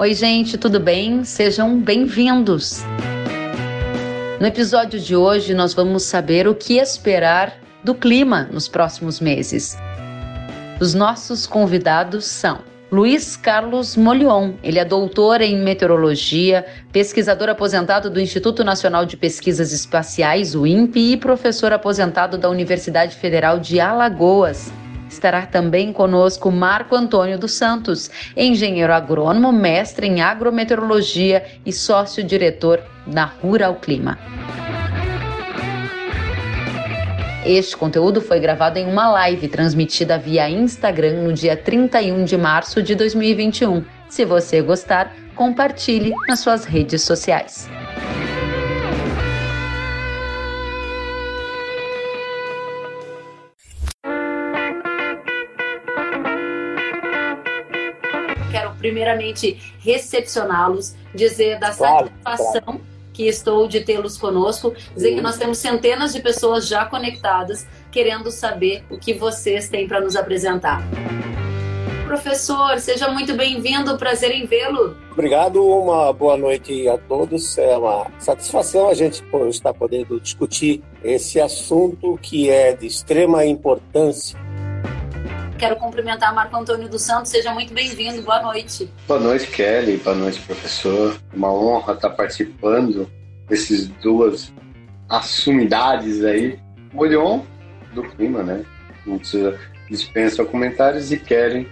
Oi, gente, tudo bem? Sejam bem-vindos. No episódio de hoje, nós vamos saber o que esperar do clima nos próximos meses. Os nossos convidados são Luiz Carlos Molion. Ele é doutor em meteorologia, pesquisador aposentado do Instituto Nacional de Pesquisas Espaciais, o INPE, e professor aposentado da Universidade Federal de Alagoas. Estará também conosco Marco Antônio dos Santos, engenheiro agrônomo, mestre em agrometeorologia e sócio-diretor da Rural Clima. Este conteúdo foi gravado em uma live transmitida via Instagram no dia 31 de março de 2021. Se você gostar, compartilhe nas suas redes sociais. Primeiramente recepcioná-los, dizer da satisfação claro que estou de tê-los conosco, dizer que nós temos centenas de pessoas já conectadas querendo saber o que vocês têm para nos apresentar. Professor, seja muito bem-vindo, prazer em vê-lo. Obrigado, uma boa noite a todos. É uma satisfação a gente estar podendo discutir esse assunto que é de extrema importância Quero cumprimentar Marco Antônio dos Santos. Seja muito bem-vindo. Boa noite. Boa noite, Kelly. Boa noite, professor. Uma honra estar participando desses duas assumidades aí. Olhon do clima, né? Não precisa dispensa comentários. E Kelly,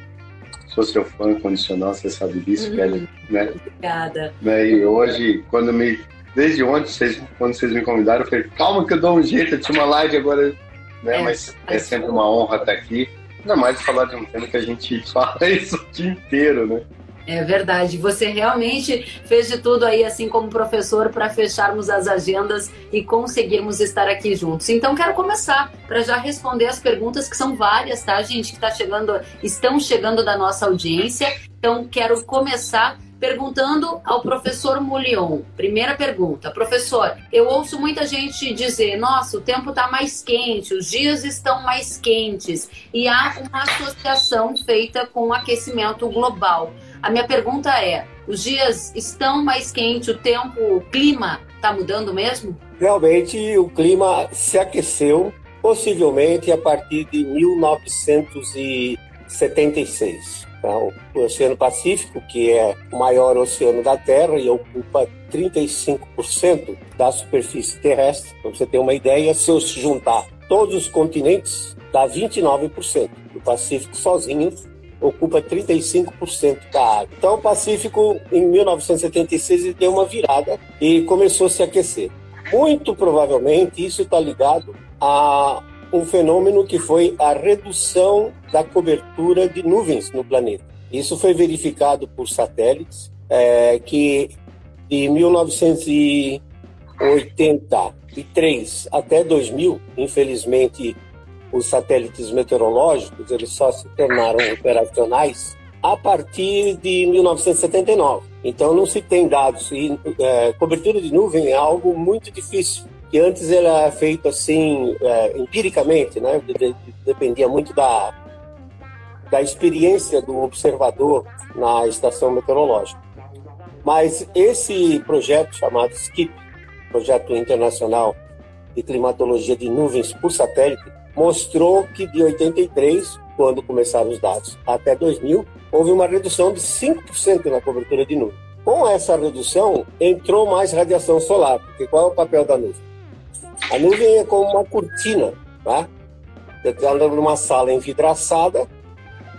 sou seu fã condicional, você sabe disso, uhum. Kelly. Né? Obrigada. Né? E hoje, quando me. Desde ontem, vocês, quando vocês me convidaram, eu falei, calma que eu dou um jeito, eu tinha uma live agora. Né? É, Mas é sempre uma honra estar aqui. Ainda mais falar de um tema que a gente fala isso o dia inteiro, né? É verdade. Você realmente fez de tudo aí, assim como professor, para fecharmos as agendas e conseguirmos estar aqui juntos. Então, quero começar para já responder as perguntas que são várias, tá, gente? Que está chegando, estão chegando da nossa audiência. Então, quero começar perguntando ao professor Moulion. Primeira pergunta, professor, eu ouço muita gente dizer: nossa, o tempo está mais quente, os dias estão mais quentes, e há uma associação feita com o aquecimento global. A minha pergunta é: os dias estão mais quentes, o tempo, o clima está mudando mesmo? Realmente, o clima se aqueceu, possivelmente a partir de 1976. Então, o Oceano Pacífico, que é o maior oceano da Terra e ocupa 35% da superfície terrestre, para você ter uma ideia, se eu juntar todos os continentes, dá 29%. O Pacífico sozinho ocupa 35% da água. Então, o Pacífico, em 1976, ele deu uma virada e começou a se aquecer. Muito provavelmente, isso está ligado a um fenômeno que foi a redução da cobertura de nuvens no planeta. Isso foi verificado por satélites é, que de 1983 até 2000, infelizmente, os satélites meteorológicos eles só se tornaram operacionais a partir de 1979. Então não se tem dados e é, cobertura de nuvem é algo muito difícil que antes era feito assim é, empiricamente, né? Dependia muito da da experiência do observador na estação meteorológica. Mas esse projeto chamado SKIP, Projeto Internacional de Climatologia de Nuvens por Satélite, mostrou que de 83, quando começaram os dados, até 2000, houve uma redução de 5% na cobertura de nuvens. Com essa redução, entrou mais radiação solar, porque qual é o papel da nuvem? A nuvem é como uma cortina, tá? Você está andando numa sala envidraçada,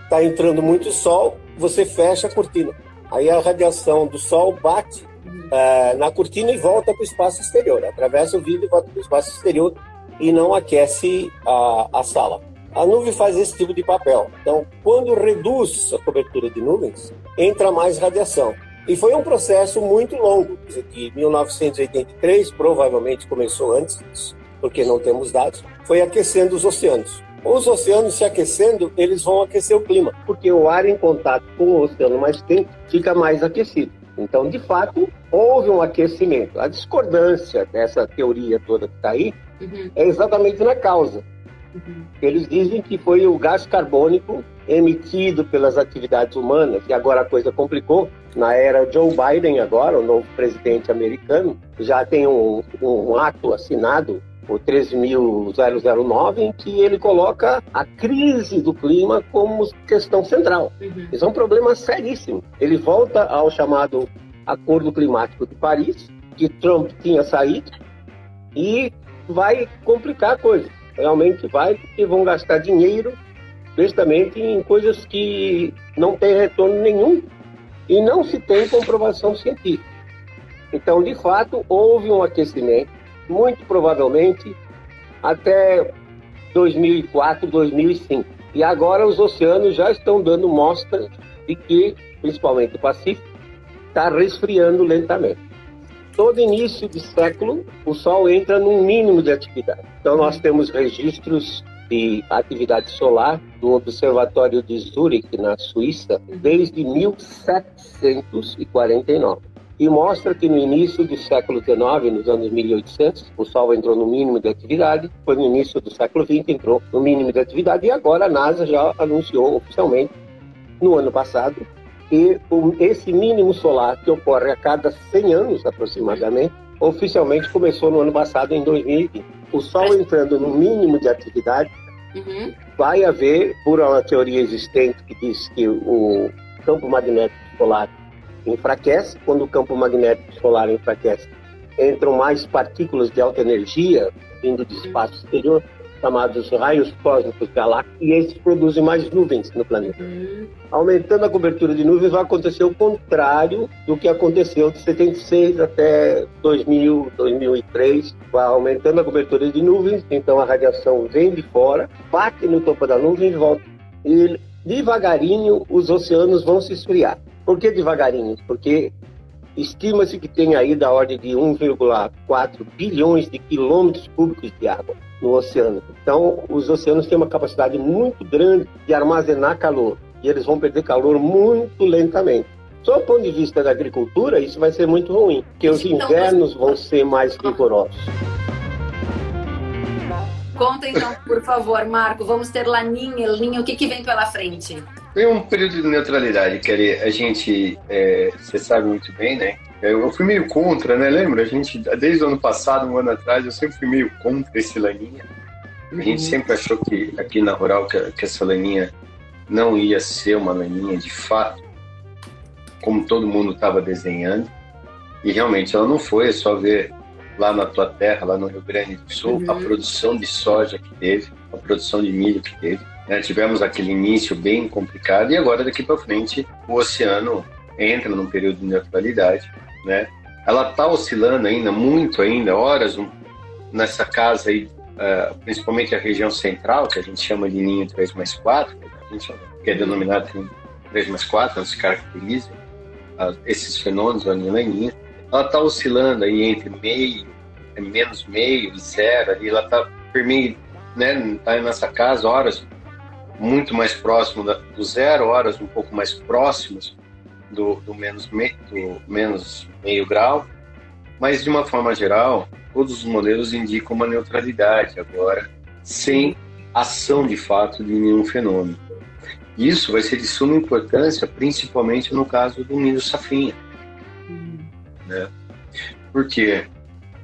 está entrando muito sol, você fecha a cortina. Aí a radiação do sol bate é, na cortina e volta para o espaço exterior, atravessa o vidro e volta para o espaço exterior e não aquece a, a sala. A nuvem faz esse tipo de papel. Então, quando reduz a cobertura de nuvens, entra mais radiação. E foi um processo muito longo, de 1983, provavelmente começou antes, porque não temos dados, foi aquecendo os oceanos. Os oceanos se aquecendo, eles vão aquecer o clima, porque o ar em contato com o oceano mais quente fica mais aquecido. Então, de fato, houve um aquecimento. A discordância dessa teoria toda que está aí uhum. é exatamente na causa. Uhum. Eles dizem que foi o gás carbônico emitido pelas atividades humanas, e agora a coisa complicou, na era Joe Biden agora, o novo presidente americano, já tem um, um ato assinado o 13.009, em que ele coloca a crise do clima como questão central. Uhum. Isso é um problema seríssimo. Ele volta ao chamado Acordo Climático de Paris, que Trump tinha saído, e vai complicar a coisa. Realmente vai, porque vão gastar dinheiro justamente em coisas que não têm retorno nenhum e não se tem comprovação científica. Então, de fato, houve um aquecimento muito provavelmente até 2004, 2005. E agora os oceanos já estão dando mostras de que, principalmente o Pacífico, está resfriando lentamente. Todo início de século, o Sol entra num mínimo de atividade. Então, nós temos registros de atividade solar do Observatório de Zurich, na Suíça, desde 1749 e mostra que no início do século XIX, nos anos 1800, o Sol entrou no mínimo de atividade, foi no início do século XX entrou no mínimo de atividade e agora a NASA já anunciou oficialmente no ano passado que esse mínimo solar que ocorre a cada 100 anos aproximadamente, oficialmente começou no ano passado em 2020. O Sol entrando no mínimo de atividade uhum. vai haver, por uma teoria existente que diz que o campo magnético solar enfraquece, quando o campo magnético solar enfraquece, entram mais partículas de alta energia vindo do espaço exterior, chamados raios cósmicos galácticos, e esses produzem mais nuvens no planeta. Uhum. Aumentando a cobertura de nuvens, vai acontecer o contrário do que aconteceu de 76 até 2000, 2003. Vai aumentando a cobertura de nuvens, então a radiação vem de fora, bate no topo da nuvem e volta. E devagarinho os oceanos vão se esfriar. Por que devagarinho? Porque estima-se que tem aí da ordem de 1,4 bilhões de quilômetros cúbicos de água no oceano. Então, os oceanos têm uma capacidade muito grande de armazenar calor e eles vão perder calor muito lentamente. Só do ponto de vista da agricultura, isso vai ser muito ruim, porque os então, invernos vão ser mais rigorosos. Conta então, por favor, Marco, vamos ter Laninha, Laninha, o que, que vem pela frente? Tem um período de neutralidade que a gente, é, você sabe muito bem, né? Eu fui meio contra, né? Lembra? A gente, desde o ano passado, um ano atrás, eu sempre fui meio contra esse laninha. A gente uhum. sempre achou que aqui na Rural que, que essa laninha não ia ser uma laninha de fato, como todo mundo estava desenhando. E realmente ela não foi, é só ver lá na tua terra, lá no Rio Grande do Sul, uhum. a produção de soja que teve, a produção de milho que teve. Né? Tivemos aquele início bem complicado e agora daqui para frente o oceano entra num período de neutralidade, né? Ela está oscilando ainda muito ainda, horas um, nessa casa aí, uh, principalmente a região central, que a gente chama de ninho 3 mais 4, que, a gente, que é denominado 3 mais 4, onde se caracteriza uh, esses fenômenos, a ninho ela está oscilando aí entre meio, menos meio e zero, ali, ela está meio, né, tá nessa casa horas muito mais próximo da, do zero, horas um pouco mais próximos do, do, menos, me, do menos meio grau, mas de uma forma geral, todos os modelos indicam uma neutralidade agora, sem ação de fato de nenhum fenômeno. Isso vai ser de suma importância, principalmente no caso do milho safrinha. Né? Porque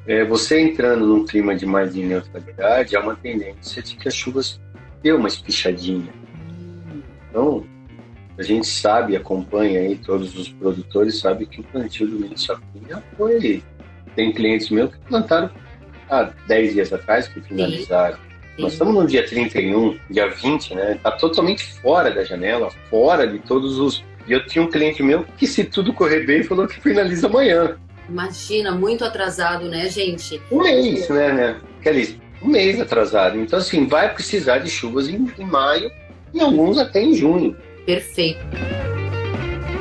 é, você entrando num clima de mais de neutralidade, há uma tendência de que as chuvas deu uma espichadinha. Então, a gente sabe, acompanha aí todos os produtores, sabe que o plantio do milho safrinha foi. Tem clientes meus que plantaram há 10 dias atrás, que finalizaram. Sim. Nós estamos no dia 31, dia 20, né? Está totalmente fora da janela, fora de todos os. E eu tinha um cliente meu que, se tudo correr bem, falou que finaliza amanhã. Imagina, muito atrasado, né, gente? Um mês, né, né? Kelly, um mês atrasado. Então, assim, vai precisar de chuvas em, em maio e alguns até em junho. Perfeito.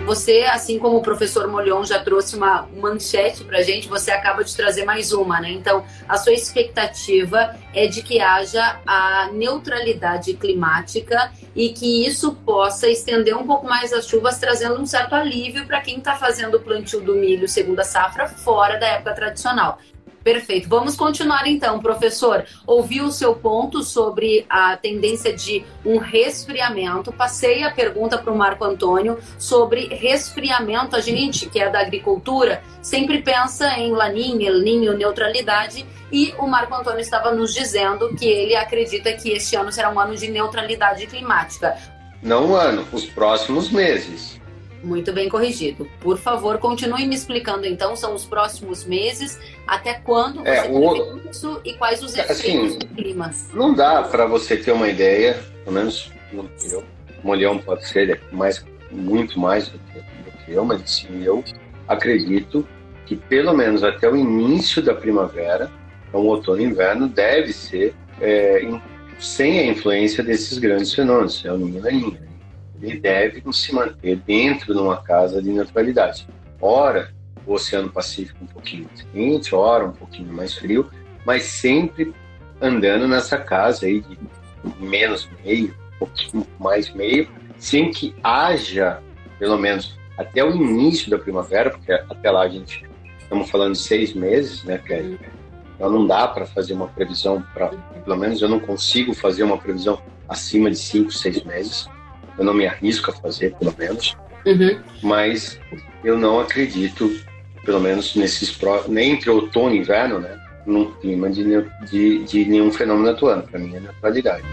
Você, assim como o professor Molhon já trouxe uma manchete para gente, você acaba de trazer mais uma, né? Então, a sua expectativa é de que haja a neutralidade climática e que isso possa estender um pouco mais as chuvas, trazendo um certo alívio para quem está fazendo o plantio do milho segunda safra fora da época tradicional. Perfeito. Vamos continuar então, professor. Ouvi o seu ponto sobre a tendência de um resfriamento. Passei a pergunta para o Marco Antônio sobre resfriamento. A gente, que é da agricultura, sempre pensa em laninha, ninho, neutralidade. E o Marco Antônio estava nos dizendo que ele acredita que este ano será um ano de neutralidade climática. Não um ano, os próximos meses. Muito bem corrigido. Por favor, continue me explicando então, são os próximos meses, até quando é, você o... isso e quais os efeitos assim, do clima. Não dá para você ter uma ideia, pelo menos eu. Molhão pode ser mais, muito mais do que, do que eu, mas assim, eu acredito que pelo menos até o início da primavera, então outono e inverno, deve ser é, sem a influência desses grandes fenômenos, é o Ninho e Ninho ele deve se manter dentro de uma casa de neutralidade. Ora, o Oceano Pacífico um pouquinho quente, ora um pouquinho mais frio, mas sempre andando nessa casa aí de menos meio, um pouquinho mais meio, sem que haja, pelo menos até o início da primavera, porque até lá a gente estamos falando de seis meses, né, Kelly? Então não dá para fazer uma previsão, para pelo menos eu não consigo fazer uma previsão acima de cinco, seis meses eu não me arrisco a fazer, pelo menos. Uhum. Mas eu não acredito, pelo menos nesses pró nem entre outono e inverno, né? Num clima de, de, de nenhum fenômeno atuando. Para mim é neutralidade.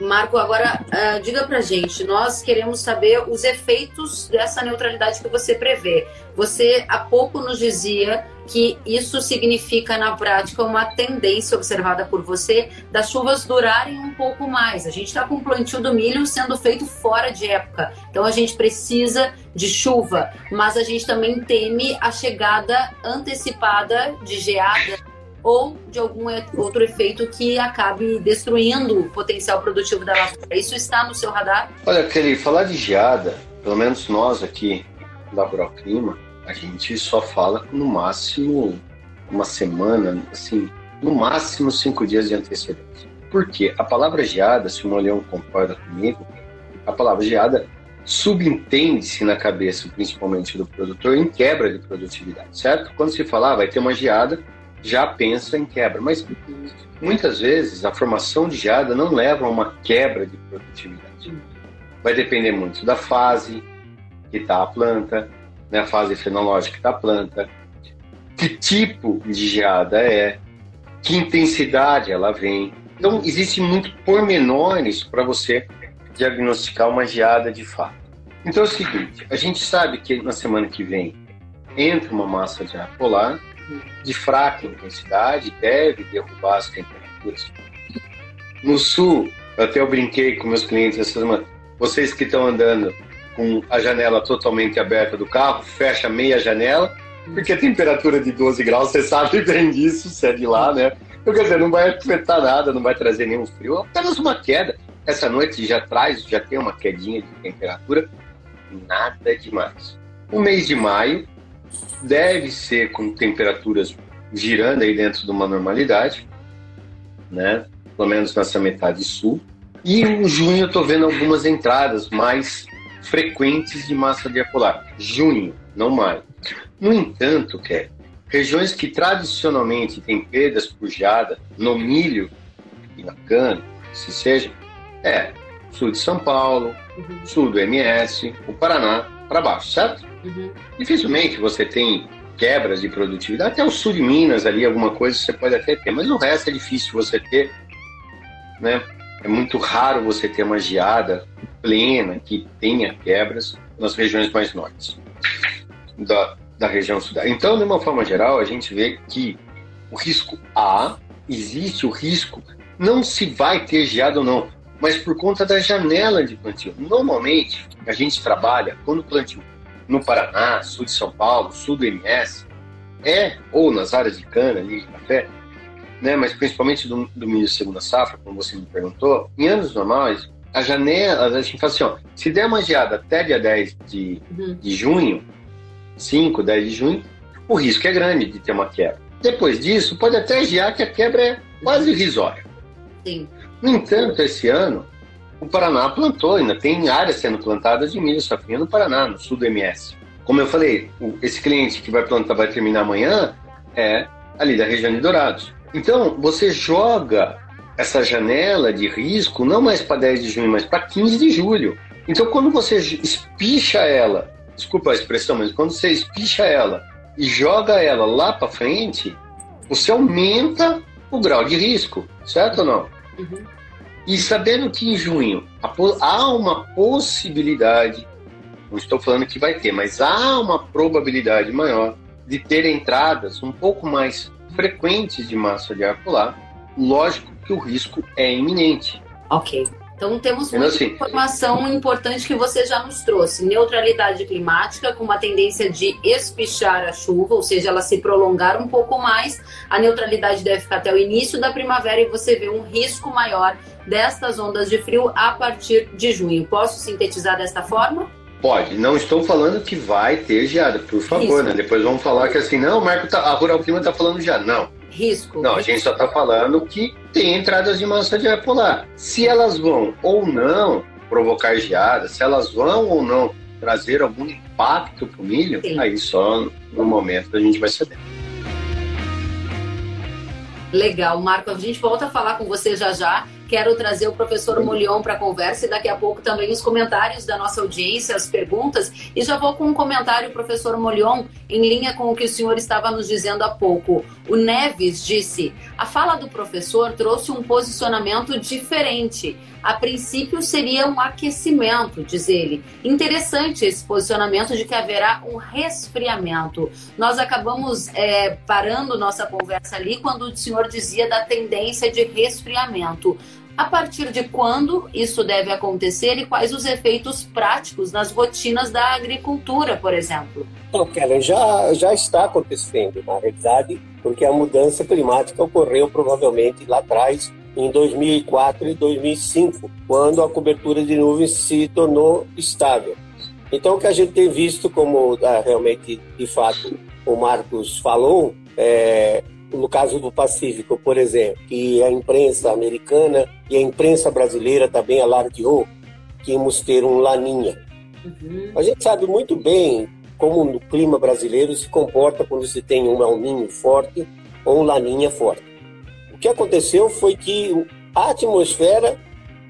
Marco, agora uh, diga pra gente, nós queremos saber os efeitos dessa neutralidade que você prevê. Você há pouco nos dizia que isso significa na prática uma tendência observada por você das chuvas durarem um pouco mais. A gente está com o plantio do milho sendo feito fora de época, então a gente precisa de chuva, mas a gente também teme a chegada antecipada de geada ou de algum outro efeito que acabe destruindo o potencial produtivo da lavoura. Isso está no seu radar? Olha, Kelly, falar de geada, pelo menos nós aqui da Broclima, a gente só fala no máximo uma semana, assim, no máximo cinco dias de antecedência. Por quê? A palavra geada, se o Molhão concorda comigo, a palavra geada subentende-se na cabeça, principalmente do produtor, em quebra de produtividade, certo? Quando se fala, ah, vai ter uma geada, já pensa em quebra. Mas muitas vezes a formação de geada não leva a uma quebra de produtividade. Vai depender muito da fase que está a planta, né, a fase fenológica da planta, que tipo de geada é, que intensidade ela vem. Então, existem muitos pormenores para você diagnosticar uma geada de fato. Então é o seguinte, a gente sabe que na semana que vem entra uma massa de ar polar, de fraca intensidade deve derrubar as temperaturas. No sul, até eu brinquei com meus clientes essa semana, vocês que estão andando com a janela totalmente aberta do carro, fecha meia janela, porque a temperatura de 12 graus, você sabe bem disso, se é de lá, né? Então, quer dizer, não vai afetar nada, não vai trazer nenhum frio, apenas uma queda. Essa noite já traz, já tem uma quedinha de temperatura, nada demais. O mês de maio deve ser com temperaturas girando aí dentro de uma normalidade, né? Pelo menos nessa metade sul. E em junho eu estou vendo algumas entradas mais frequentes de massa de ar polar. Junho, não maio. No entanto, que regiões que tradicionalmente têm perdas por geada no milho e na cana, se seja, é sul de São Paulo, uhum. sul do MS, o Paraná para baixo, certo? Uhum. Dificilmente você tem quebras de produtividade. Até o sul de Minas ali, alguma coisa você pode até ter, mas o resto é difícil você ter, né? É muito raro você ter uma geada plena que tenha quebras nas regiões mais norte da, da região sul. Então, de uma forma geral, a gente vê que o risco A, existe o risco, não se vai ter geada ou não, mas por conta da janela de plantio. Normalmente, a gente trabalha, quando plantio no Paraná, sul de São Paulo, sul do MS, é, ou nas áreas de cana, ali, de café, né, mas principalmente do, do milho segunda safra, como você me perguntou, em anos normais, a janela, a gente fala assim, ó, se der uma geada até dia 10 de, uhum. de junho, 5, 10 de junho, o risco é grande de ter uma quebra. Depois disso, pode até gear que a quebra é quase irrisória. Sim. No entanto, esse ano, o Paraná plantou, ainda tem áreas sendo plantadas de milho safrinha no Paraná, no sul do MS. Como eu falei, esse cliente que vai plantar, vai terminar amanhã, é ali da região de Dourados. Então, você joga essa janela de risco não mais para 10 de junho, mas para 15 de julho. Então, quando você espicha ela, desculpa a expressão, mas quando você espicha ela e joga ela lá para frente, você aumenta o grau de risco, certo ou não? Uhum. E sabendo que em junho há uma possibilidade, não estou falando que vai ter, mas há uma probabilidade maior de ter entradas um pouco mais frequentes de massa de ar polar, lógico que o risco é iminente. Ok. Então temos muita assim, informação importante que você já nos trouxe. Neutralidade climática com uma tendência de espichar a chuva, ou seja, ela se prolongar um pouco mais. A neutralidade deve ficar até o início da primavera e você vê um risco maior destas ondas de frio a partir de junho. Posso sintetizar desta forma? Pode. Não estou falando que vai ter geada, por favor, né? Depois vamos falar que assim, não, o Marco tá, a Rural Clima está falando já. Não. Risco. Não, a gente só está falando que tem entradas de massa de ar polar. Se elas vão ou não provocar geada, se elas vão ou não trazer algum impacto para o milho, Sim. aí só no momento a gente vai saber. Legal, Marco. A gente volta a falar com você já já. Quero trazer o professor Molion para a conversa e daqui a pouco também os comentários da nossa audiência, as perguntas. E já vou com um comentário, professor Molion, em linha com o que o senhor estava nos dizendo há pouco. O Neves disse: a fala do professor trouxe um posicionamento diferente. A princípio seria um aquecimento, diz ele. Interessante esse posicionamento de que haverá um resfriamento. Nós acabamos é, parando nossa conversa ali quando o senhor dizia da tendência de resfriamento. A partir de quando isso deve acontecer e quais os efeitos práticos nas rotinas da agricultura, por exemplo? Então, Kellen, já, já está acontecendo, na realidade, porque a mudança climática ocorreu provavelmente lá atrás, em 2004 e 2005, quando a cobertura de nuvens se tornou estável. Então, o que a gente tem visto, como ah, realmente, de fato, o Marcos falou, é, no caso do Pacífico, por exemplo, que a imprensa americana e a imprensa brasileira também alardeou que íamos ter um laninha. Uhum. A gente sabe muito bem como o clima brasileiro se comporta quando se tem um El forte ou um laninha forte. O que aconteceu foi que a atmosfera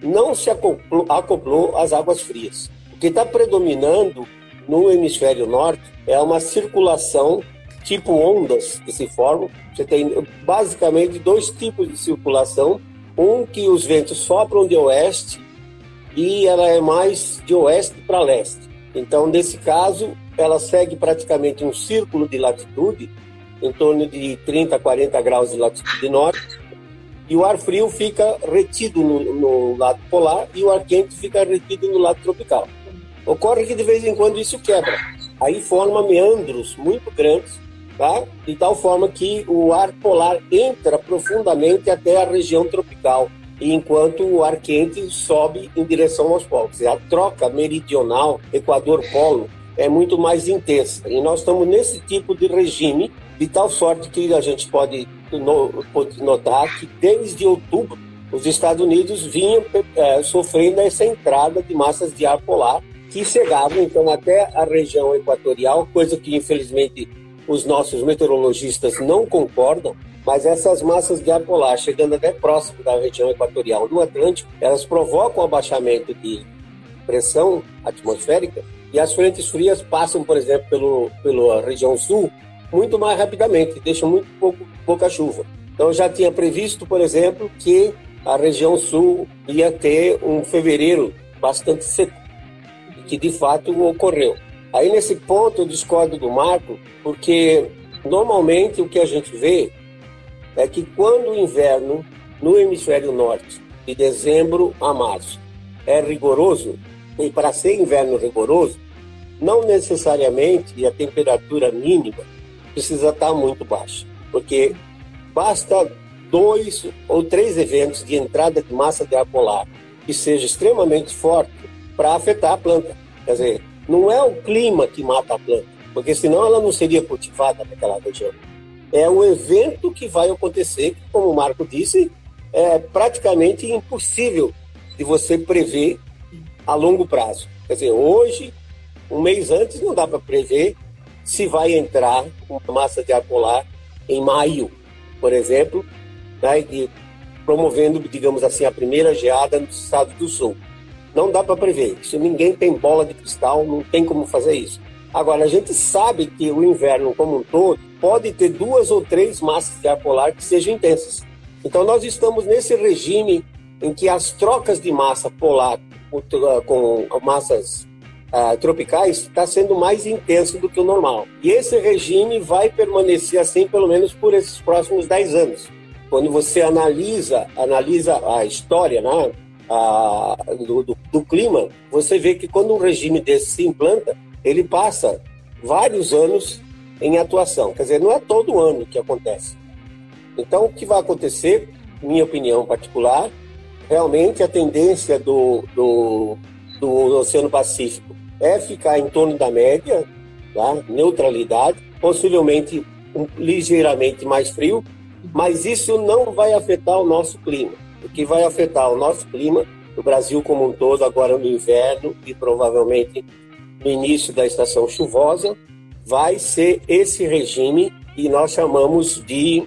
não se acoplou, acoplou às águas frias. O que está predominando no hemisfério norte é uma circulação tipo ondas que se formam. Você tem basicamente dois tipos de circulação. Um que os ventos sopram de oeste e ela é mais de oeste para leste. Então, nesse caso, ela segue praticamente um círculo de latitude, em torno de 30 a 40 graus de latitude norte, e o ar frio fica retido no, no lado polar e o ar quente fica retido no lado tropical. Ocorre que de vez em quando isso quebra. Aí forma meandros muito grandes tá? de tal forma que o ar polar entra profundamente até a região tropical, enquanto o ar quente sobe em direção aos polos. A troca meridional Equador-Polo é muito mais intensa. E nós estamos nesse tipo de regime, de tal sorte que a gente pode, notar que desde outubro os Estados Unidos vinham é, sofrendo essa entrada de massas de ar polar que chegavam então até a região equatorial, coisa que infelizmente os nossos meteorologistas não concordam, mas essas massas de ar polar chegando até próximo da região equatorial do Atlântico, elas provocam abaixamento de pressão atmosférica e as frentes frias passam, por exemplo, pelo, pela região sul muito mais rapidamente, deixam muito pouco, pouca chuva. Então já tinha previsto, por exemplo, que a região sul ia ter um fevereiro bastante seco, que de fato ocorreu. Aí nesse ponto eu discordo do Marco, porque normalmente o que a gente vê é que quando o inverno no hemisfério norte, de dezembro a março, é rigoroso, e para ser inverno rigoroso, não necessariamente a temperatura mínima precisa estar muito baixa, porque basta dois ou três eventos de entrada de massa de ar polar que seja extremamente forte para afetar a planta. Quer dizer, não é o clima que mata a planta, porque senão ela não seria cultivada naquela região. É o evento que vai acontecer, que, como o Marco disse, é praticamente impossível de você prever a longo prazo. Quer dizer, hoje, um mês antes, não dá para prever se vai entrar uma massa de ar polar em maio, por exemplo, né, e promovendo, digamos assim, a primeira geada no estado do sul. Não dá para prever. Isso ninguém tem bola de cristal, não tem como fazer isso. Agora, a gente sabe que o inverno como um todo pode ter duas ou três massas de ar polar que sejam intensas. Então, nós estamos nesse regime em que as trocas de massa polar com massas uh, tropicais está sendo mais intenso do que o normal. E esse regime vai permanecer assim pelo menos por esses próximos 10 anos. Quando você analisa, analisa a história né, a, do, do, do clima, você vê que quando um regime desse se implanta, ele passa vários anos em atuação. Quer dizer, não é todo ano que acontece. Então, o que vai acontecer, minha opinião particular, realmente a tendência do, do, do Oceano Pacífico é ficar em torno da média, tá? neutralidade, possivelmente um, ligeiramente mais frio, mas isso não vai afetar o nosso clima. O que vai afetar o nosso clima, o Brasil como um todo, agora no inverno e provavelmente no início da estação chuvosa, vai ser esse regime que nós chamamos de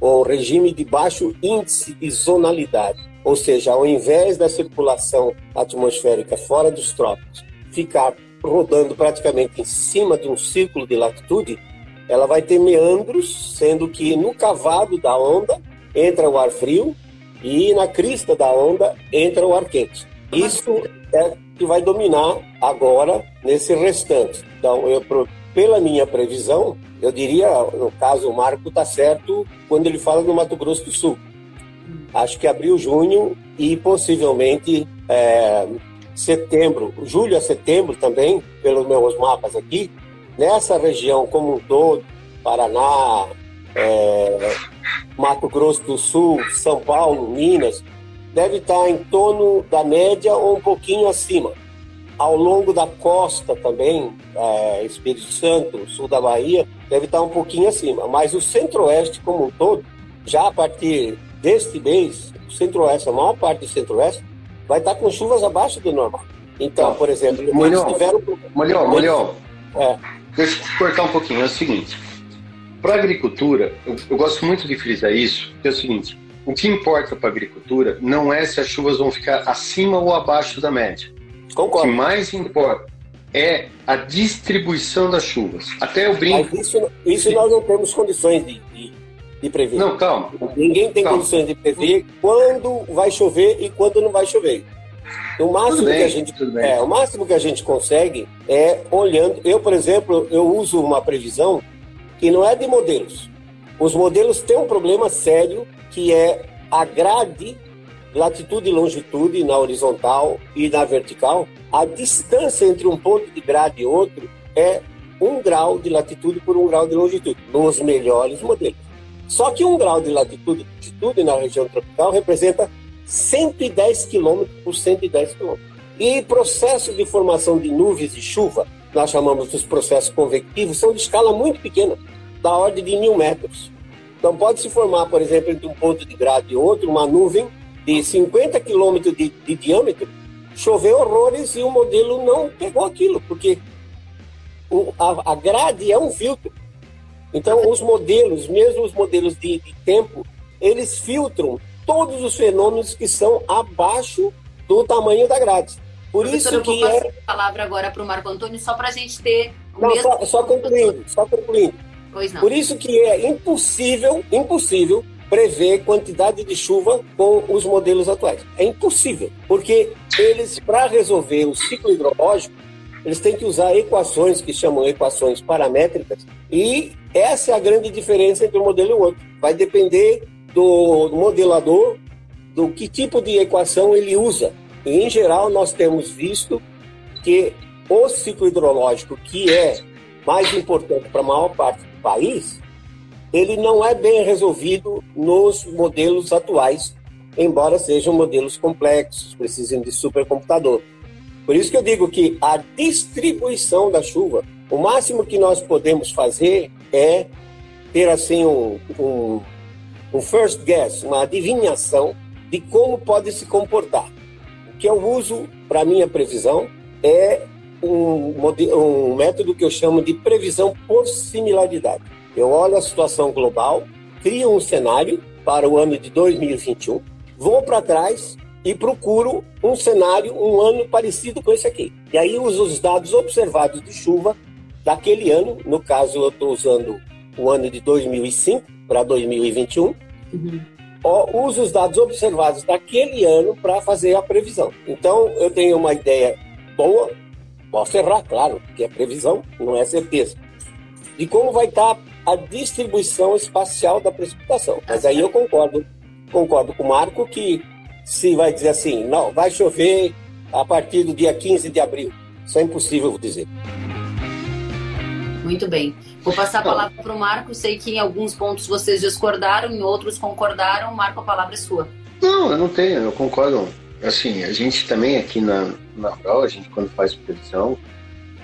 o regime de baixo índice de zonalidade. Ou seja, ao invés da circulação atmosférica fora dos trópicos ficar rodando praticamente em cima de um círculo de latitude, ela vai ter meandros, sendo que no cavado da onda entra o ar frio e na crista da onda entra o ar. Isso é que vai dominar agora nesse restante. Então, eu, pela minha previsão, eu diria, no caso, o Marco está certo quando ele fala do Mato Grosso do Sul. Acho que abril, junho e possivelmente é, setembro, julho a setembro também, pelos meus mapas aqui, nessa região como um todo, Paraná, é, Mato Grosso do Sul, São Paulo, Minas, deve estar em torno da média ou um pouquinho acima. Ao longo da costa também, é, Espírito Santo, sul da Bahia, deve estar um pouquinho acima. Mas o centro-oeste como um todo, já a partir deste mês, o centro-oeste, a maior parte do centro-oeste, vai estar com chuvas abaixo do normal. Então, por exemplo, Molhão, tiveram... Molhão, Molhão, é. deixa eu cortar um pouquinho. É o seguinte, para a agricultura, eu, eu, gosto muito de frisar isso, que é o seguinte, o que importa para a agricultura não é se as chuvas vão ficar acima ou abaixo da média. Concordo. O que mais importa é a distribuição das chuvas. Até eu brinco... Mas isso, isso nós não temos condições de, de de prever. Não, calma. Ninguém tem calma. condições de prever quando vai chover e quando não vai chover. O máximo, bem, que a gente, é, o máximo que a gente consegue é olhando. Eu, por exemplo, eu uso uma previsão que não é de modelos. Os modelos têm um problema sério que é a grade, latitude e longitude na horizontal e na vertical. A distância entre um ponto de grade e outro é um grau de latitude por um grau de longitude, nos melhores modelos. Só que um grau de latitude, longitude na região tropical representa 110 quilômetros por 110 quilômetros. E processos de formação de nuvens de chuva, nós chamamos dos processos convectivos, são de escala muito pequena, da ordem de mil metros. Então pode se formar, por exemplo, entre um ponto de grade e outro, uma nuvem de 50 quilômetros de, de diâmetro, choveu horrores e o modelo não pegou aquilo, porque a grade é um filtro. Então, os modelos, mesmo os modelos de, de tempo, eles filtram todos os fenômenos que são abaixo do tamanho da grade. Por isso que é. a palavra agora para o Marco Antônio só para a gente ter. Não, só, só concluindo, só concluindo. Pois não. Por isso que é impossível, impossível prever quantidade de chuva com os modelos atuais. É impossível, porque eles, para resolver o ciclo hidrológico, eles têm que usar equações que chamam equações paramétricas e essa é a grande diferença entre um modelo e o outro. Vai depender do modelador, do que tipo de equação ele usa. E, em geral, nós temos visto que o ciclo hidrológico, que é mais importante para a maior parte do país, ele não é bem resolvido nos modelos atuais, embora sejam modelos complexos, precisem de supercomputador. Por isso que eu digo que a distribuição da chuva, o máximo que nós podemos fazer é ter assim um, um, um first guess, uma adivinhação de como pode se comportar. Que eu uso para minha previsão é um, um método que eu chamo de previsão por similaridade. Eu olho a situação global, crio um cenário para o ano de 2021, vou para trás e procuro um cenário, um ano parecido com esse aqui. E aí uso os dados observados de chuva daquele ano, no caso eu estou usando o ano de 2005 para 2021, uhum. Ó, uso os dados observados daquele ano para fazer a previsão. Então eu tenho uma ideia boa, posso errar, claro, porque é previsão, não é certeza, de como vai estar tá a distribuição espacial da precipitação. Mas aí eu concordo, concordo com o Marco que se vai dizer assim, não, vai chover a partir do dia 15 de abril. Isso é impossível dizer. Muito bem. Vou passar a palavra para o Marco. Sei que em alguns pontos vocês discordaram, em outros concordaram. Marco, a palavra é sua. Não, eu não tenho, eu concordo. Assim, a gente também aqui na, na prova, a gente quando faz previsão,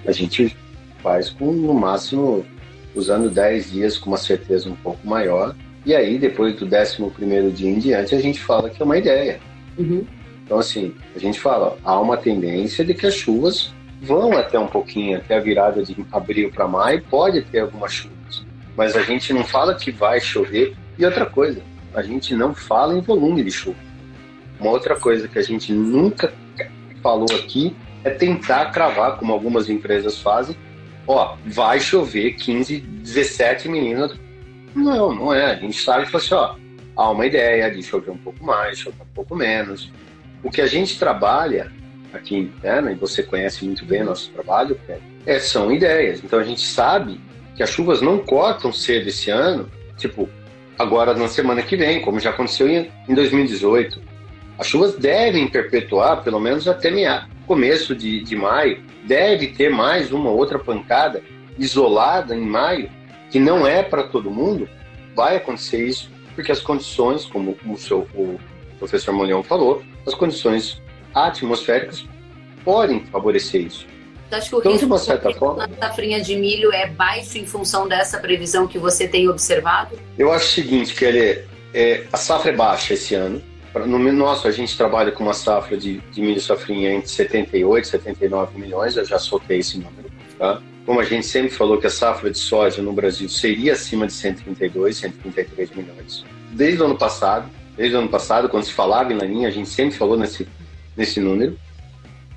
a gente faz com no máximo usando 10 dias com uma certeza um pouco maior. E aí, depois do 11 dia em diante, a gente fala que é uma ideia. Uhum. Então, assim, a gente fala, há uma tendência de que as chuvas vão até um pouquinho, até a virada de abril para maio, pode ter algumas chuvas. Mas a gente não fala que vai chover. E outra coisa, a gente não fala em volume de chuva. Uma outra coisa que a gente nunca falou aqui é tentar cravar, como algumas empresas fazem, ó, vai chover 15, 17 milímetros. Não, não é. A gente sabe que assim, ó, há uma ideia de chover um pouco mais, chover um pouco menos. O que a gente trabalha aqui interna, e você conhece muito bem o nosso trabalho, é, são ideias. Então a gente sabe que as chuvas não cortam cedo esse ano, tipo, agora na semana que vem, como já aconteceu em, em 2018. As chuvas devem perpetuar pelo menos até meia, começo de, de maio. Deve ter mais uma outra pancada isolada em maio, que não é para todo mundo. Vai acontecer isso, porque as condições, como o, seu, o professor Molhão falou, as condições atmosféricas podem favorecer isso. Você acha que o então, risco de uma certa forma, na safrinha de milho é baixo em função dessa previsão que você tem observado? Eu acho o seguinte, que ele é, é, a safra é baixa esse ano. No nosso, a gente trabalha com uma safra de, de milho safrinha entre 78 e 79 milhões, eu já soltei esse número. Tá? Como a gente sempre falou que a safra de soja no Brasil seria acima de 132, 133 milhões. Desde o ano passado, desde o ano passado, quando se falava em laninha, a gente sempre falou nesse, nesse número.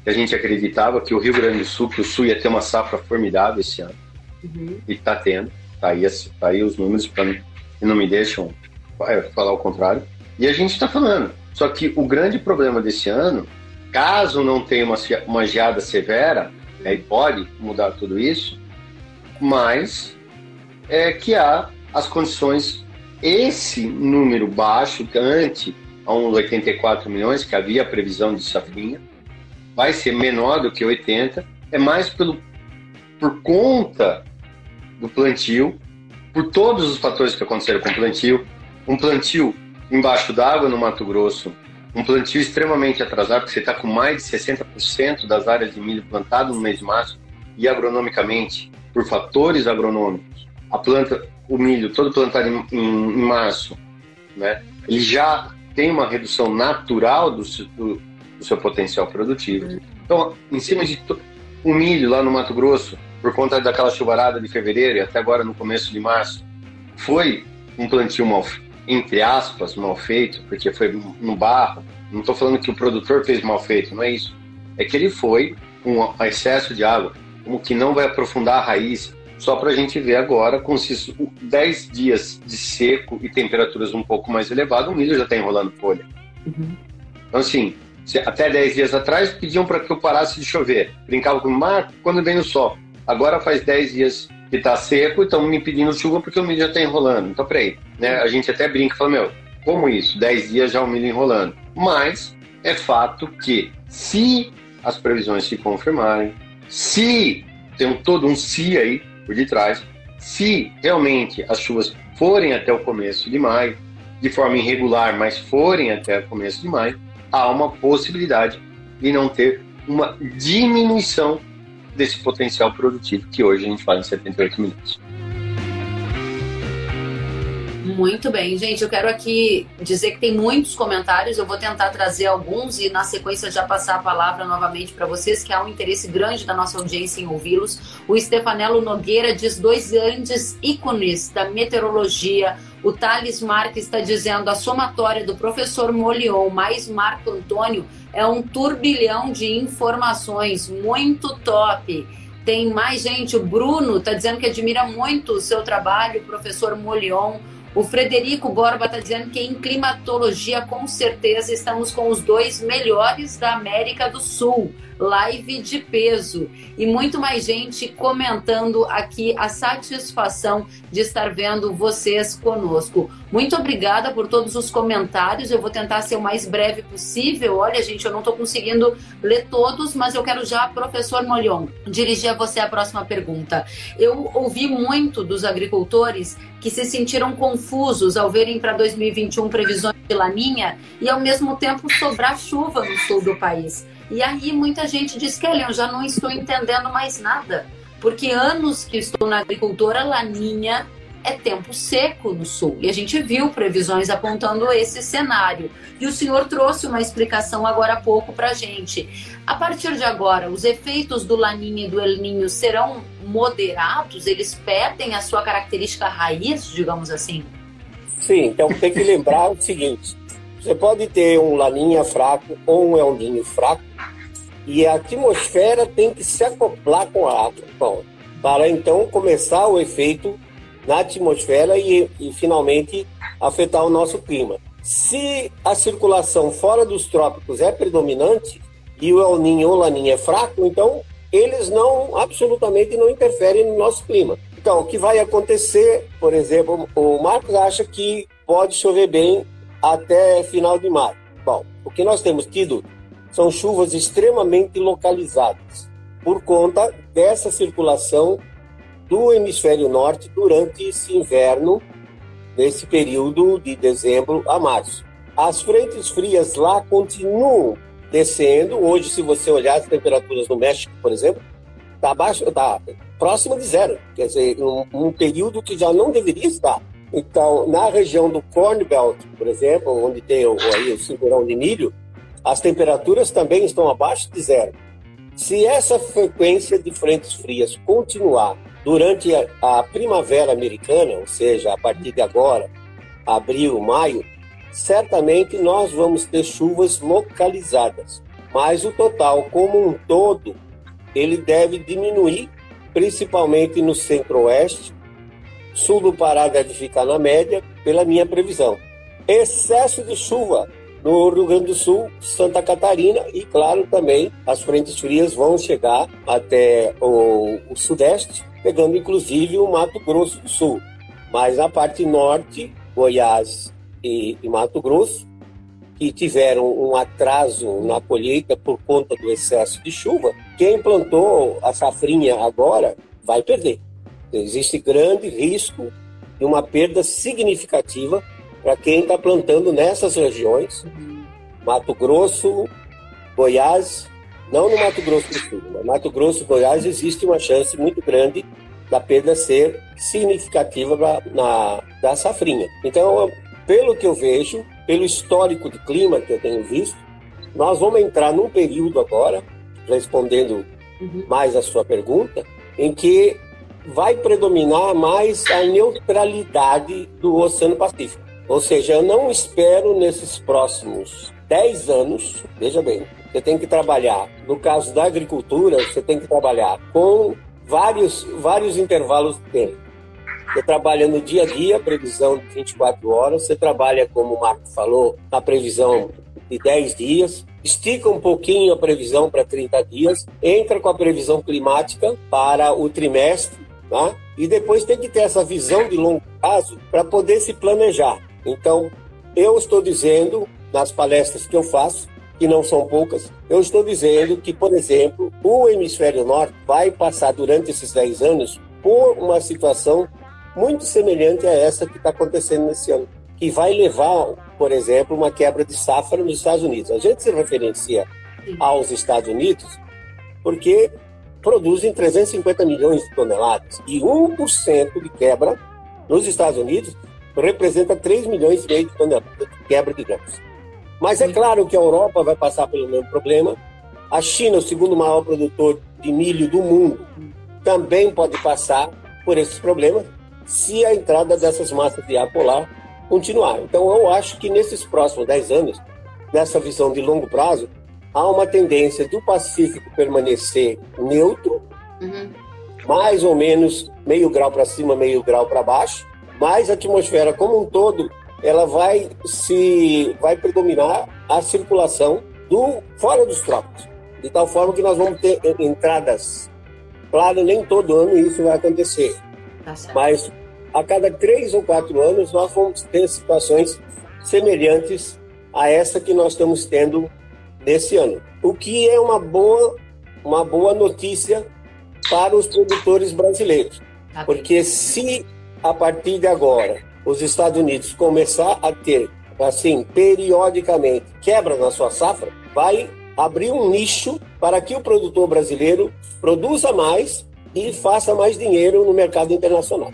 A gente acreditava que o Rio Grande do Sul, que o Sul ia ter uma safra formidável esse ano. Uhum. E está tendo. Tá aí, tá aí os números para que não me deixam é, falar o contrário. E a gente está falando. Só que o grande problema desse ano, caso não tenha uma, uma geada severa, né, e pode mudar tudo isso, mas é que há as condições, esse número baixo, que ante a uns 84 milhões, que havia a previsão de safrinha, vai ser menor do que 80, é mais pelo, por conta do plantio, por todos os fatores que aconteceram com o plantio, um plantio embaixo d'água no Mato Grosso, um plantio extremamente atrasado, porque você está com mais de 60% das áreas de milho plantado no mês de março, e agronomicamente, por fatores agronômicos, a planta, o milho todo plantado em, em, em março, né, ele já tem uma redução natural do, do, do seu potencial produtivo. Então, em cima de o milho lá no Mato Grosso, por conta daquela chuvarada de fevereiro e até agora no começo de março, foi um plantio mal, entre aspas, mal feito, porque foi no barro. Não estou falando que o produtor fez mal feito, não é isso. É que ele foi com um excesso de água, como que não vai aprofundar a raiz, só para a gente ver agora, com 10 dias de seco e temperaturas um pouco mais elevadas, o milho já está enrolando folha. Uhum. Então, assim, até 10 dias atrás pediam para que eu parasse de chover. Brincava com o mar quando vem o sol. Agora faz 10 dias que está seco e estão me pedindo chuva porque o milho já está enrolando. Então, peraí, né? A gente até brinca e fala, meu, como isso? 10 dias já o milho enrolando. Mas é fato que se as previsões se confirmarem, se tem todo um se aí por detrás, se realmente as chuvas forem até o começo de maio, de forma irregular, mas forem até o começo de maio, há uma possibilidade de não ter uma diminuição desse potencial produtivo que hoje a gente fala em 78 minutos. Muito bem, gente. Eu quero aqui dizer que tem muitos comentários. Eu vou tentar trazer alguns e, na sequência, já passar a palavra novamente para vocês, que há um interesse grande da nossa audiência em ouvi-los. O Stefanello Nogueira diz dois grandes ícones da meteorologia. O Thales Marques está dizendo a somatória do professor Molion mais Marco Antônio é um turbilhão de informações. Muito top. Tem mais gente. O Bruno está dizendo que admira muito o seu trabalho, professor Molion. O Frederico Borba está dizendo que em climatologia, com certeza, estamos com os dois melhores da América do Sul live de peso e muito mais gente comentando aqui a satisfação de estar vendo vocês conosco. Muito obrigada por todos os comentários. Eu vou tentar ser o mais breve possível. Olha, gente, eu não estou conseguindo ler todos, mas eu quero já, professor Molion, dirigir a você a próxima pergunta. Eu ouvi muito dos agricultores que se sentiram confusos ao verem para 2021 previsões de laninha e ao mesmo tempo sobrar chuva no sul do país. E aí muita gente diz, Kelly, eu já não estou entendendo mais nada. Porque anos que estou na agricultura, laninha é tempo seco no sul. E a gente viu previsões apontando esse cenário. E o senhor trouxe uma explicação agora há pouco para a gente. A partir de agora, os efeitos do Laninha e do El Ninho serão moderados? Eles perdem a sua característica raiz, digamos assim? Sim, então tem que lembrar o seguinte: você pode ter um laninha fraco ou um El Ninho fraco, e a atmosfera tem que se acoplar com a água bom, para então começar o efeito na atmosfera e, e finalmente afetar o nosso clima. Se a circulação fora dos trópicos é predominante e o El Ninho ou Laninha é fraco, então eles não absolutamente não interferem no nosso clima. Então, o que vai acontecer, por exemplo, o Marcos acha que pode chover bem até final de maio. Bom, o que nós temos tido são chuvas extremamente localizadas por conta dessa circulação do hemisfério norte durante esse inverno, nesse período de dezembro a março. As frentes frias lá continuam descendo. Hoje, se você olhar as temperaturas no México, por exemplo, está abaixo, está próxima de zero. Quer dizer, um, um período que já não deveria estar. Então, na região do Corn Belt, por exemplo, onde tem o, aí, o cinturão de milho, as temperaturas também estão abaixo de zero. Se essa frequência de frentes frias continuar durante a, a primavera americana, ou seja, a partir de agora, abril, maio, certamente nós vamos ter chuvas localizadas. Mas o total, como um todo, ele deve diminuir, principalmente no centro-oeste, Sul do Pará deve ficar na média, pela minha previsão. Excesso de chuva no Rio Grande do Sul, Santa Catarina e, claro, também as frentes frias vão chegar até o, o Sudeste, pegando inclusive o Mato Grosso do Sul. Mas na parte norte, Goiás e, e Mato Grosso, que tiveram um atraso na colheita por conta do excesso de chuva, quem plantou a safrinha agora vai perder. Existe grande risco de uma perda significativa para quem está plantando nessas regiões, Mato Grosso, Goiás, não no Mato Grosso do Sul, mas Mato Grosso e Goiás existe uma chance muito grande da perda ser significativa na, na, da safrinha. Então, pelo que eu vejo, pelo histórico de clima que eu tenho visto, nós vamos entrar num período agora, respondendo uhum. mais a sua pergunta, em que vai predominar mais a neutralidade do Oceano Pacífico. Ou seja, eu não espero nesses próximos 10 anos, veja bem, você tem que trabalhar, no caso da agricultura, você tem que trabalhar com vários, vários intervalos de tempo. Você trabalha no dia a dia, previsão de 24 horas, você trabalha, como o Marco falou, na previsão de 10 dias, estica um pouquinho a previsão para 30 dias, entra com a previsão climática para o trimestre, Tá? E depois tem que ter essa visão de longo prazo para poder se planejar. Então, eu estou dizendo, nas palestras que eu faço, que não são poucas, eu estou dizendo que, por exemplo, o hemisfério norte vai passar durante esses 10 anos por uma situação muito semelhante a essa que está acontecendo nesse ano, que vai levar, por exemplo, uma quebra de safra nos Estados Unidos. A gente se referencia aos Estados Unidos porque produzem 350 milhões de toneladas. E 1% de quebra nos Estados Unidos representa 3 milhões e meio de toneladas de quebra de grãos. Mas é claro que a Europa vai passar pelo mesmo problema. A China, o segundo maior produtor de milho do mundo, também pode passar por esses problemas se a entrada dessas massas de ar polar continuar. Então, eu acho que nesses próximos 10 anos, nessa visão de longo prazo, há uma tendência do Pacífico permanecer neutro, uhum. mais ou menos meio grau para cima, meio grau para baixo, mas a atmosfera como um todo ela vai se vai predominar a circulação do fora dos trópicos, de tal forma que nós vamos ter entradas. Claro, nem todo ano isso vai acontecer, tá mas a cada três ou quatro anos nós vamos ter situações semelhantes a essa que nós estamos tendo nesse ano, o que é uma boa uma boa notícia para os produtores brasileiros, tá porque se a partir de agora os Estados Unidos começar a ter, assim, periodicamente, quebra na sua safra, vai abrir um nicho para que o produtor brasileiro produza mais e faça mais dinheiro no mercado internacional.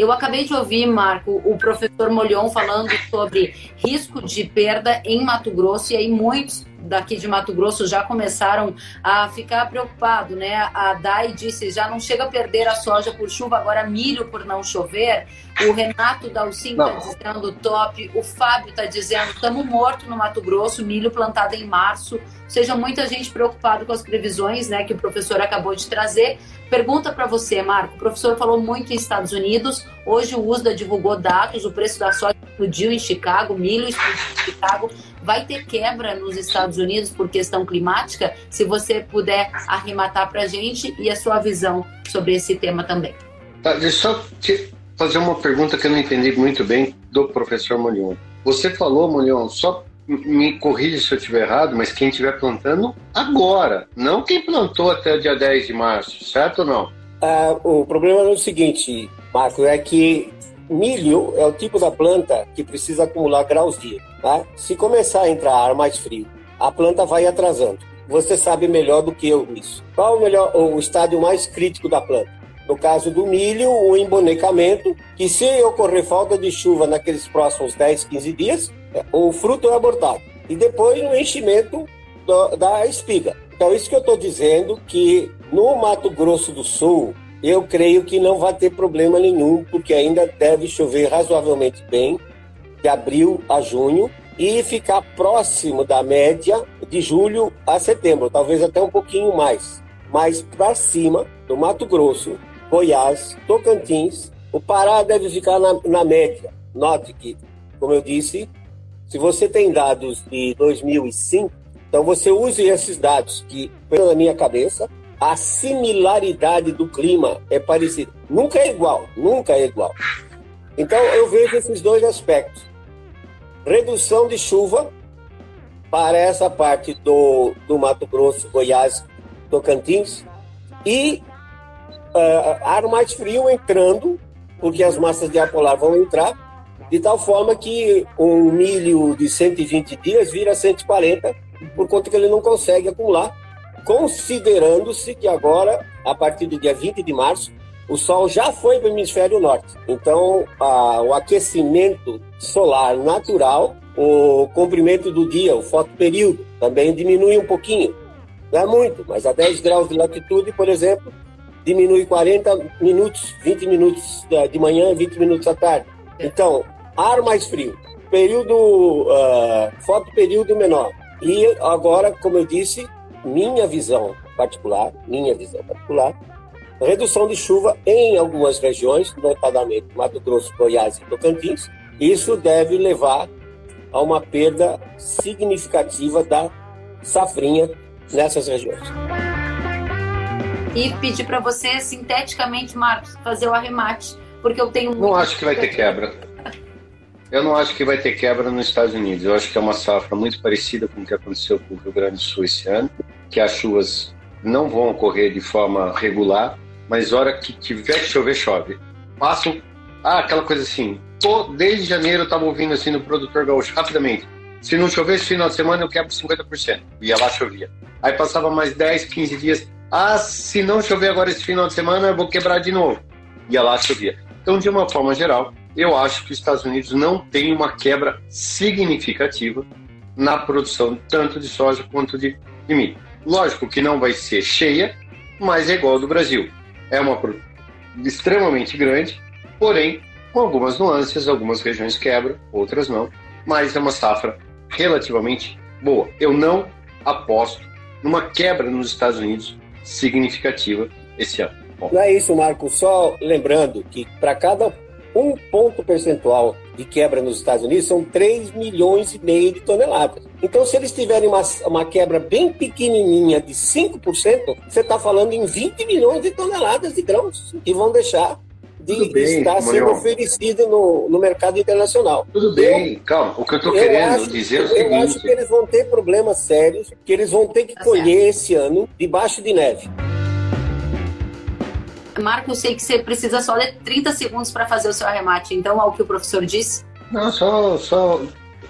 Eu acabei de ouvir, Marco, o professor Molion falando sobre risco de perda em Mato Grosso, e aí muitos daqui de Mato Grosso já começaram a ficar preocupados, né? A Dai disse, já não chega a perder a soja por chuva, agora milho por não chover. O Renato Dalcin está dizendo top, o Fábio está dizendo, estamos mortos no Mato Grosso, milho plantado em março. Ou seja, muita gente preocupada com as previsões, né, que o professor acabou de trazer. Pergunta para você, Marco. O professor falou muito em Estados Unidos. Hoje o USDA divulgou dados, o preço da soja explodiu em Chicago, milho explodiu em Chicago. Vai ter quebra nos Estados Unidos por questão climática? Se você puder arrematar para a gente e a sua visão sobre esse tema também. Tá, deixa eu só te fazer uma pergunta que eu não entendi muito bem do professor Molion. Você falou, Molion, só me corrija se eu estiver errado, mas quem estiver plantando agora, não quem plantou até o dia 10 de março, certo ou não? Ah, o problema é o seguinte, Marco, é que milho é o tipo da planta que precisa acumular graus dia. Tá? Se começar a entrar ar mais frio, a planta vai atrasando. Você sabe melhor do que eu isso. Qual o melhor, o estádio mais crítico da planta? No caso do milho, o embonecamento, que se ocorrer falta de chuva naqueles próximos 10, 15 dias, o fruto é abortado. E depois o enchimento do, da espiga. Então, isso que eu estou dizendo que no Mato Grosso do Sul, eu creio que não vai ter problema nenhum, porque ainda deve chover razoavelmente bem, de abril a junho, e ficar próximo da média de julho a setembro, talvez até um pouquinho mais. Mas para cima, do Mato Grosso, Goiás, Tocantins, o Pará deve ficar na, na média. Note que, como eu disse, se você tem dados de 2005, então você use esses dados que, pela minha cabeça, a similaridade do clima é parecida. Nunca é igual, nunca é igual. Então eu vejo esses dois aspectos. Redução de chuva para essa parte do, do Mato Grosso, Goiás, Tocantins. E uh, ar mais frio entrando, porque as massas de ar polar vão entrar de tal forma que um milho de 120 dias vira 140, por conta que ele não consegue acumular, considerando-se que agora, a partir do dia 20 de março, o Sol já foi para o hemisfério norte. Então, a, o aquecimento solar natural, o comprimento do dia, o fotoperíodo, também diminui um pouquinho. Não é muito, mas a 10 graus de latitude, por exemplo, diminui 40 minutos, 20 minutos de manhã, 20 minutos à tarde. Então, ar mais frio, período, uh, foto período menor. E agora, como eu disse, minha visão particular, minha visão particular, redução de chuva em algumas regiões, notadamente Mato Grosso, Goiás e Tocantins. Isso deve levar a uma perda significativa da safrinha nessas regiões. E pedir para você, sinteticamente, Marcos, fazer o arremate, porque eu tenho. Não acho que vai ter quebra. Eu não acho que vai ter quebra nos Estados Unidos. Eu acho que é uma safra muito parecida com o que aconteceu com o Rio Grande do Sul esse ano, que as chuvas não vão ocorrer de forma regular, mas hora que tiver que chover, chove. Passo, ah, aquela coisa assim. Tô, desde janeiro eu estava ouvindo assim no produtor gaúcho, rapidamente. Se não chover esse final de semana, eu quebro 50%. Ia lá, chovia. Aí passava mais 10, 15 dias. Ah, se não chover agora esse final de semana, eu vou quebrar de novo. Ia lá, chovia. Então, de uma forma geral, eu acho que os Estados Unidos não tem uma quebra significativa na produção tanto de soja quanto de, de milho. Lógico que não vai ser cheia, mas é igual ao do Brasil. É uma extremamente grande, porém com algumas nuances, algumas regiões quebram, outras não, mas é uma safra relativamente boa. Eu não aposto numa quebra nos Estados Unidos significativa esse ano. Bom. Não é isso, Marco. Só lembrando que para cada um ponto percentual de quebra nos Estados Unidos são 3 milhões e meio de toneladas. Então, se eles tiverem uma, uma quebra bem pequenininha de 5%, você está falando em 20 milhões de toneladas de grãos que vão deixar de bem, estar sendo oferecido no, no mercado internacional. Tudo bem, eu, calma. O que eu estou querendo acho, dizer é o seguinte... Eu acho que eles vão ter problemas sérios, que eles vão ter que tá colher esse ano debaixo de neve. Marco, eu sei que você precisa só de 30 segundos para fazer o seu arremate. Então, ao que o professor disse? Não, só, só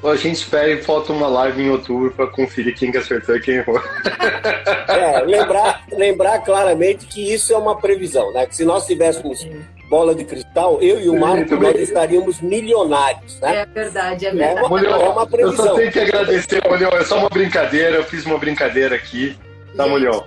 a gente espera e falta uma live em outubro para conferir quem que acertou e quem errou. É, lembrar, lembrar claramente que isso é uma previsão, né? Que se nós tivéssemos bola de cristal, eu e o Marco nós estaríamos milionários, né? É verdade, é verdade. É uma, é uma previsão. Eu só tenho que agradecer, Mulhão. É só uma brincadeira, eu fiz uma brincadeira aqui, tá, Mulhão?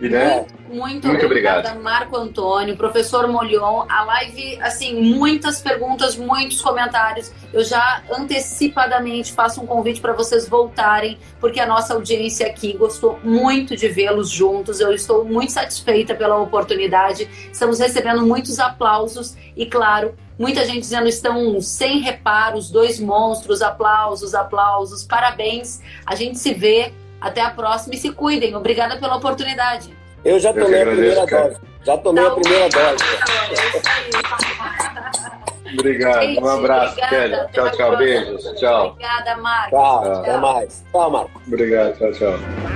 Né? Muito, muito obrigada, obrigado. Marco Antônio, professor Molion. A live, assim, muitas perguntas, muitos comentários. Eu já antecipadamente faço um convite para vocês voltarem, porque a nossa audiência aqui gostou muito de vê-los juntos. Eu estou muito satisfeita pela oportunidade. Estamos recebendo muitos aplausos e, claro, muita gente dizendo estão sem reparos, dois monstros, aplausos, aplausos, parabéns. A gente se vê até a próxima e se cuidem. Obrigada pela oportunidade. Eu já tomei a primeira cara. dose. Já tomei a primeira dose. Obrigado. Gente, um abraço, Kelly. Tchau, tchau. Beijos. Tchau. Obrigada, Marco. Tchau. tchau. Até mais. Tchau, Marco. Obrigado. Tchau, tchau.